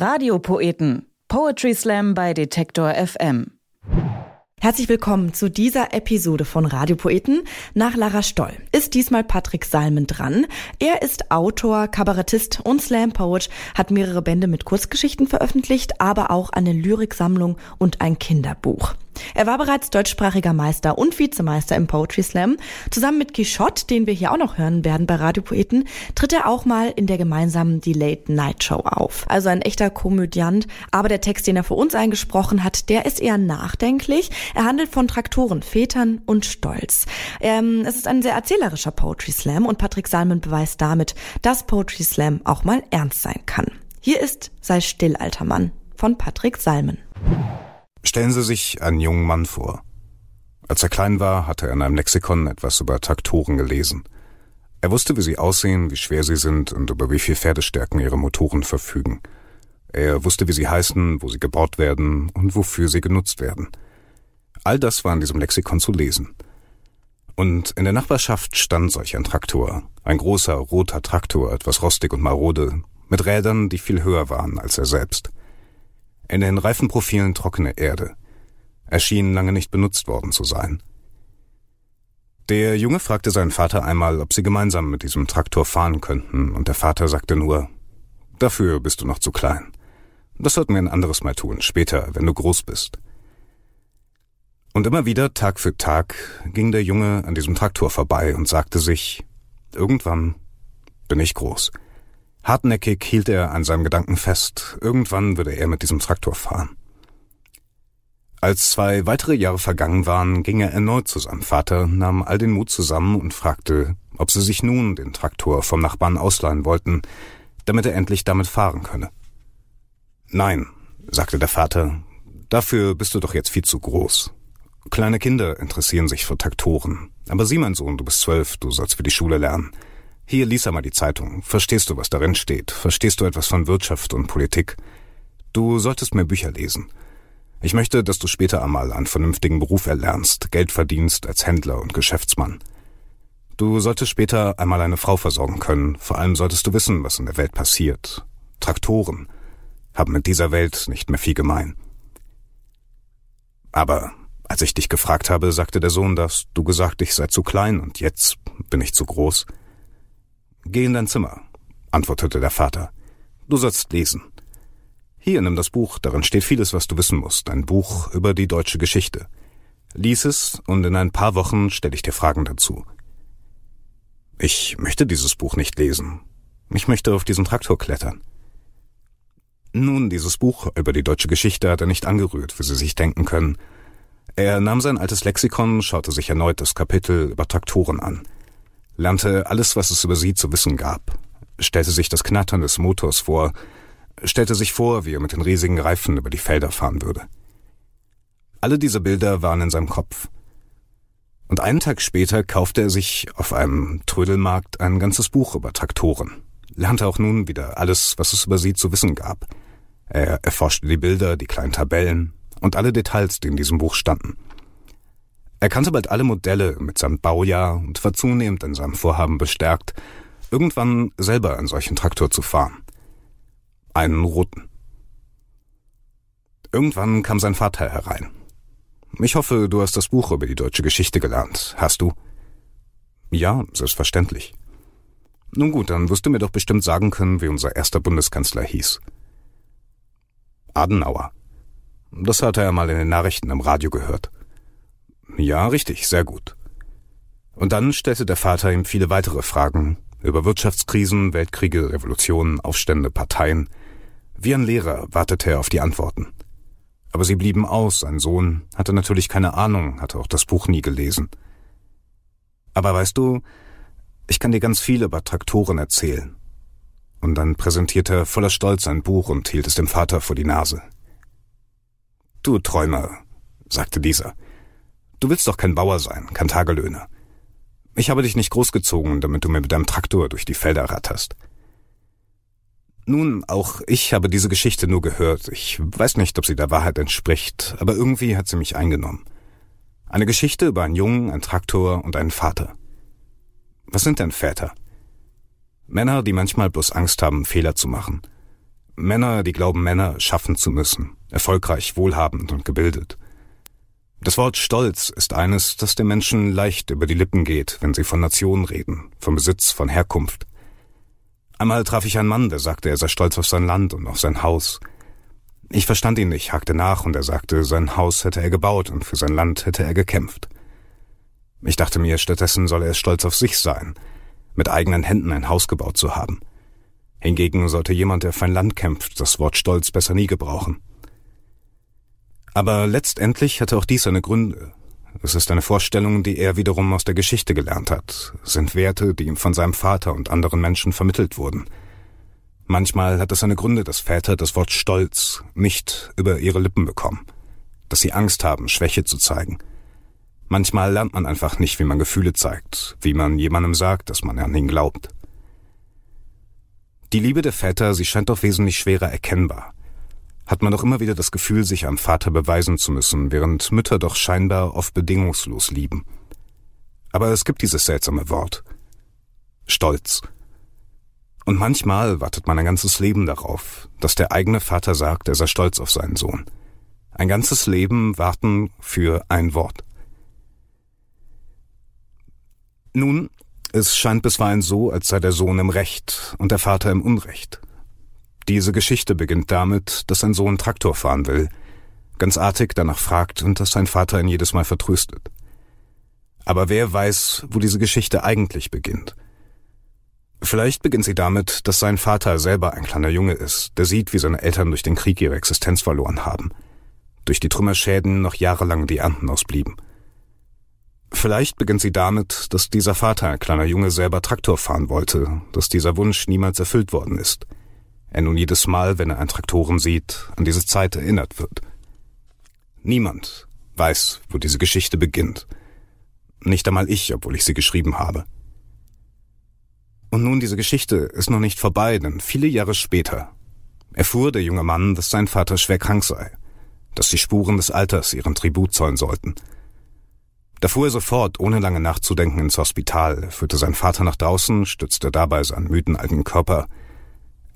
Radiopoeten. Poetry Slam bei Detektor FM. Herzlich willkommen zu dieser Episode von Radiopoeten. Nach Lara Stoll ist diesmal Patrick Salmen dran. Er ist Autor, Kabarettist und Slam-Poet, hat mehrere Bände mit Kurzgeschichten veröffentlicht, aber auch eine Lyriksammlung und ein Kinderbuch. Er war bereits deutschsprachiger Meister und Vizemeister im Poetry Slam. Zusammen mit Quichotte, den wir hier auch noch hören werden bei Radiopoeten, tritt er auch mal in der gemeinsamen Die Late Night Show auf. Also ein echter Komödiant. Aber der Text, den er für uns eingesprochen hat, der ist eher nachdenklich. Er handelt von Traktoren, Vätern und Stolz. Ähm, es ist ein sehr erzählerischer Poetry Slam und Patrick Salmen beweist damit, dass Poetry Slam auch mal ernst sein kann. Hier ist Sei still, alter Mann von Patrick Salmen. Stellen Sie sich einen jungen Mann vor. Als er klein war, hatte er in einem Lexikon etwas über Traktoren gelesen. Er wusste, wie sie aussehen, wie schwer sie sind und über wie viel Pferdestärken ihre Motoren verfügen. Er wusste, wie sie heißen, wo sie gebaut werden und wofür sie genutzt werden. All das war in diesem Lexikon zu lesen. Und in der Nachbarschaft stand solch ein Traktor, ein großer roter Traktor, etwas rostig und marode, mit Rädern, die viel höher waren als er selbst. In den Reifenprofilen trockene Erde. Er schien lange nicht benutzt worden zu sein. Der Junge fragte seinen Vater einmal, ob sie gemeinsam mit diesem Traktor fahren könnten, und der Vater sagte nur, Dafür bist du noch zu klein. Das sollten wir ein anderes Mal tun, später, wenn du groß bist. Und immer wieder, Tag für Tag, ging der Junge an diesem Traktor vorbei und sagte sich, irgendwann bin ich groß. Hartnäckig hielt er an seinem Gedanken fest, irgendwann würde er mit diesem Traktor fahren. Als zwei weitere Jahre vergangen waren, ging er erneut zu seinem Vater, nahm all den Mut zusammen und fragte, ob sie sich nun den Traktor vom Nachbarn ausleihen wollten, damit er endlich damit fahren könne. Nein, sagte der Vater, dafür bist du doch jetzt viel zu groß. Kleine Kinder interessieren sich für Traktoren. Aber sieh, mein Sohn, du bist zwölf, du sollst für die Schule lernen. Hier, lies einmal die Zeitung. Verstehst du, was darin steht? Verstehst du etwas von Wirtschaft und Politik? Du solltest mehr Bücher lesen. Ich möchte, dass du später einmal einen vernünftigen Beruf erlernst, Geld verdienst als Händler und Geschäftsmann. Du solltest später einmal eine Frau versorgen können, vor allem solltest du wissen, was in der Welt passiert. Traktoren haben mit dieser Welt nicht mehr viel gemein. Aber als ich dich gefragt habe, sagte der Sohn, dass du gesagt, ich sei zu klein und jetzt bin ich zu groß. Geh in dein Zimmer, antwortete der Vater. Du sollst lesen. Hier nimm das Buch, darin steht vieles, was du wissen musst, ein Buch über die deutsche Geschichte. Lies es und in ein paar Wochen stelle ich dir Fragen dazu. Ich möchte dieses Buch nicht lesen. Ich möchte auf diesen Traktor klettern. Nun, dieses Buch über die deutsche Geschichte hat er nicht angerührt, wie Sie sich denken können. Er nahm sein altes Lexikon, schaute sich erneut das Kapitel über Traktoren an lernte alles, was es über sie zu wissen gab, stellte sich das Knattern des Motors vor, stellte sich vor, wie er mit den riesigen Reifen über die Felder fahren würde. Alle diese Bilder waren in seinem Kopf. Und einen Tag später kaufte er sich auf einem Trödelmarkt ein ganzes Buch über Traktoren, lernte auch nun wieder alles, was es über sie zu wissen gab. Er erforschte die Bilder, die kleinen Tabellen und alle Details, die in diesem Buch standen. Er kannte bald alle Modelle mit seinem Baujahr und war zunehmend in seinem Vorhaben bestärkt, irgendwann selber einen solchen Traktor zu fahren. Einen roten. Irgendwann kam sein Vater herein. Ich hoffe, du hast das Buch über die deutsche Geschichte gelernt. Hast du? Ja, selbstverständlich. Nun gut, dann wirst du mir doch bestimmt sagen können, wie unser erster Bundeskanzler hieß. Adenauer. Das hatte er mal in den Nachrichten im Radio gehört. Ja, richtig, sehr gut. Und dann stellte der Vater ihm viele weitere Fragen über Wirtschaftskrisen, Weltkriege, Revolutionen, Aufstände, Parteien. Wie ein Lehrer wartete er auf die Antworten. Aber sie blieben aus, sein Sohn hatte natürlich keine Ahnung, hatte auch das Buch nie gelesen. Aber weißt du, ich kann dir ganz viel über Traktoren erzählen. Und dann präsentierte er voller Stolz ein Buch und hielt es dem Vater vor die Nase. Du Träumer, sagte dieser, Du willst doch kein Bauer sein, kein Tagelöhner. Ich habe dich nicht großgezogen, damit du mir mit deinem Traktor durch die Felder ratterst. Nun, auch ich habe diese Geschichte nur gehört. Ich weiß nicht, ob sie der Wahrheit entspricht, aber irgendwie hat sie mich eingenommen. Eine Geschichte über einen Jungen, einen Traktor und einen Vater. Was sind denn Väter? Männer, die manchmal bloß Angst haben, Fehler zu machen. Männer, die glauben, Männer schaffen zu müssen, erfolgreich, wohlhabend und gebildet. Das Wort Stolz ist eines, das den Menschen leicht über die Lippen geht, wenn sie von Nationen reden, vom Besitz, von Herkunft. Einmal traf ich einen Mann, der sagte, er sei stolz auf sein Land und auf sein Haus. Ich verstand ihn nicht, hakte nach und er sagte, sein Haus hätte er gebaut und für sein Land hätte er gekämpft. Ich dachte mir, stattdessen solle er stolz auf sich sein, mit eigenen Händen ein Haus gebaut zu haben. Hingegen sollte jemand, der für ein Land kämpft, das Wort Stolz besser nie gebrauchen. Aber letztendlich hatte auch dies seine Gründe. Es ist eine Vorstellung, die er wiederum aus der Geschichte gelernt hat, es sind Werte, die ihm von seinem Vater und anderen Menschen vermittelt wurden. Manchmal hat es seine Gründe, dass Väter das Wort Stolz nicht über ihre Lippen bekommen, dass sie Angst haben, Schwäche zu zeigen. Manchmal lernt man einfach nicht, wie man Gefühle zeigt, wie man jemandem sagt, dass man an ihn glaubt. Die Liebe der Väter, sie scheint doch wesentlich schwerer erkennbar hat man doch immer wieder das Gefühl, sich am Vater beweisen zu müssen, während Mütter doch scheinbar oft bedingungslos lieben. Aber es gibt dieses seltsame Wort. Stolz. Und manchmal wartet man ein ganzes Leben darauf, dass der eigene Vater sagt, er sei stolz auf seinen Sohn. Ein ganzes Leben warten für ein Wort. Nun, es scheint bisweilen so, als sei der Sohn im Recht und der Vater im Unrecht. Diese Geschichte beginnt damit, dass sein Sohn Traktor fahren will, ganz artig danach fragt und dass sein Vater ihn jedes Mal vertröstet. Aber wer weiß, wo diese Geschichte eigentlich beginnt? Vielleicht beginnt sie damit, dass sein Vater selber ein kleiner Junge ist, der sieht, wie seine Eltern durch den Krieg ihre Existenz verloren haben, durch die Trümmerschäden noch jahrelang die Ernten ausblieben. Vielleicht beginnt sie damit, dass dieser Vater, ein kleiner Junge, selber Traktor fahren wollte, dass dieser Wunsch niemals erfüllt worden ist er nun jedes Mal, wenn er einen Traktoren sieht, an diese Zeit erinnert wird. Niemand weiß, wo diese Geschichte beginnt. Nicht einmal ich, obwohl ich sie geschrieben habe. Und nun, diese Geschichte ist noch nicht vorbei, denn viele Jahre später erfuhr der junge Mann, dass sein Vater schwer krank sei, dass die Spuren des Alters ihren Tribut zollen sollten. Da fuhr er sofort, ohne lange nachzudenken, ins Hospital, führte seinen Vater nach draußen, stützte dabei seinen müden alten Körper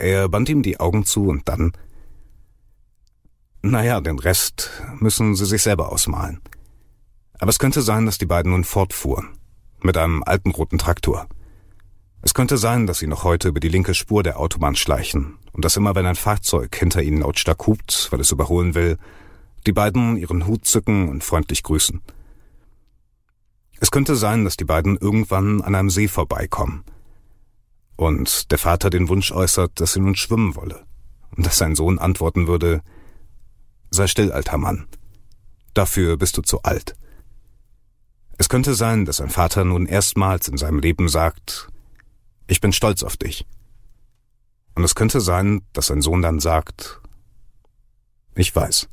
er band ihm die Augen zu und dann. Naja, den Rest müssen sie sich selber ausmalen. Aber es könnte sein, dass die beiden nun fortfuhren. Mit einem alten roten Traktor. Es könnte sein, dass sie noch heute über die linke Spur der Autobahn schleichen und dass immer, wenn ein Fahrzeug hinter ihnen lautstark hupt, weil es überholen will, die beiden ihren Hut zücken und freundlich grüßen. Es könnte sein, dass die beiden irgendwann an einem See vorbeikommen und der Vater den Wunsch äußert, dass er nun schwimmen wolle, und dass sein Sohn antworten würde Sei still, alter Mann. Dafür bist du zu alt. Es könnte sein, dass ein Vater nun erstmals in seinem Leben sagt Ich bin stolz auf dich. Und es könnte sein, dass sein Sohn dann sagt Ich weiß.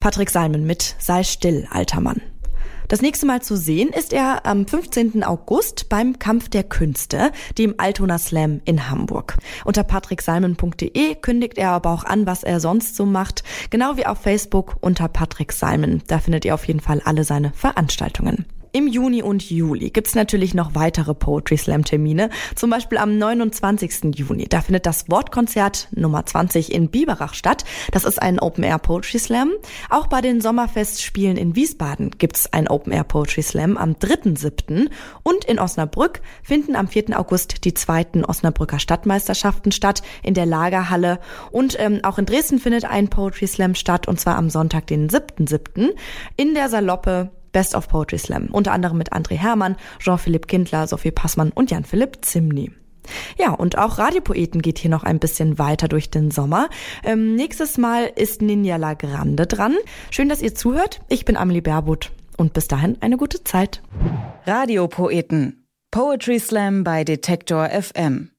Patrick Salmen mit Sei still, alter Mann. Das nächste Mal zu sehen ist er am 15. August beim Kampf der Künste, dem Altona Slam in Hamburg. Unter patricksalmen.de kündigt er aber auch an, was er sonst so macht, genau wie auf Facebook unter Patrick Salmen. Da findet ihr auf jeden Fall alle seine Veranstaltungen. Im Juni und Juli gibt's natürlich noch weitere Poetry Slam Termine, zum Beispiel am 29. Juni. Da findet das Wortkonzert Nummer 20 in Biberach statt. Das ist ein Open Air Poetry Slam. Auch bei den Sommerfestspielen in Wiesbaden gibt's ein Open Air Poetry Slam am 3.7. Und in Osnabrück finden am 4. August die zweiten Osnabrücker Stadtmeisterschaften statt in der Lagerhalle. Und ähm, auch in Dresden findet ein Poetry Slam statt und zwar am Sonntag, den 7.7. in der Saloppe Best of Poetry Slam. Unter anderem mit André Hermann, Jean-Philippe Kindler, Sophie Passmann und Jan-Philipp Zimny. Ja, und auch Radiopoeten geht hier noch ein bisschen weiter durch den Sommer. Ähm, nächstes Mal ist Ninja La Grande dran. Schön, dass ihr zuhört. Ich bin Amelie Berbot und bis dahin eine gute Zeit. Radiopoeten. Poetry Slam bei Detektor FM.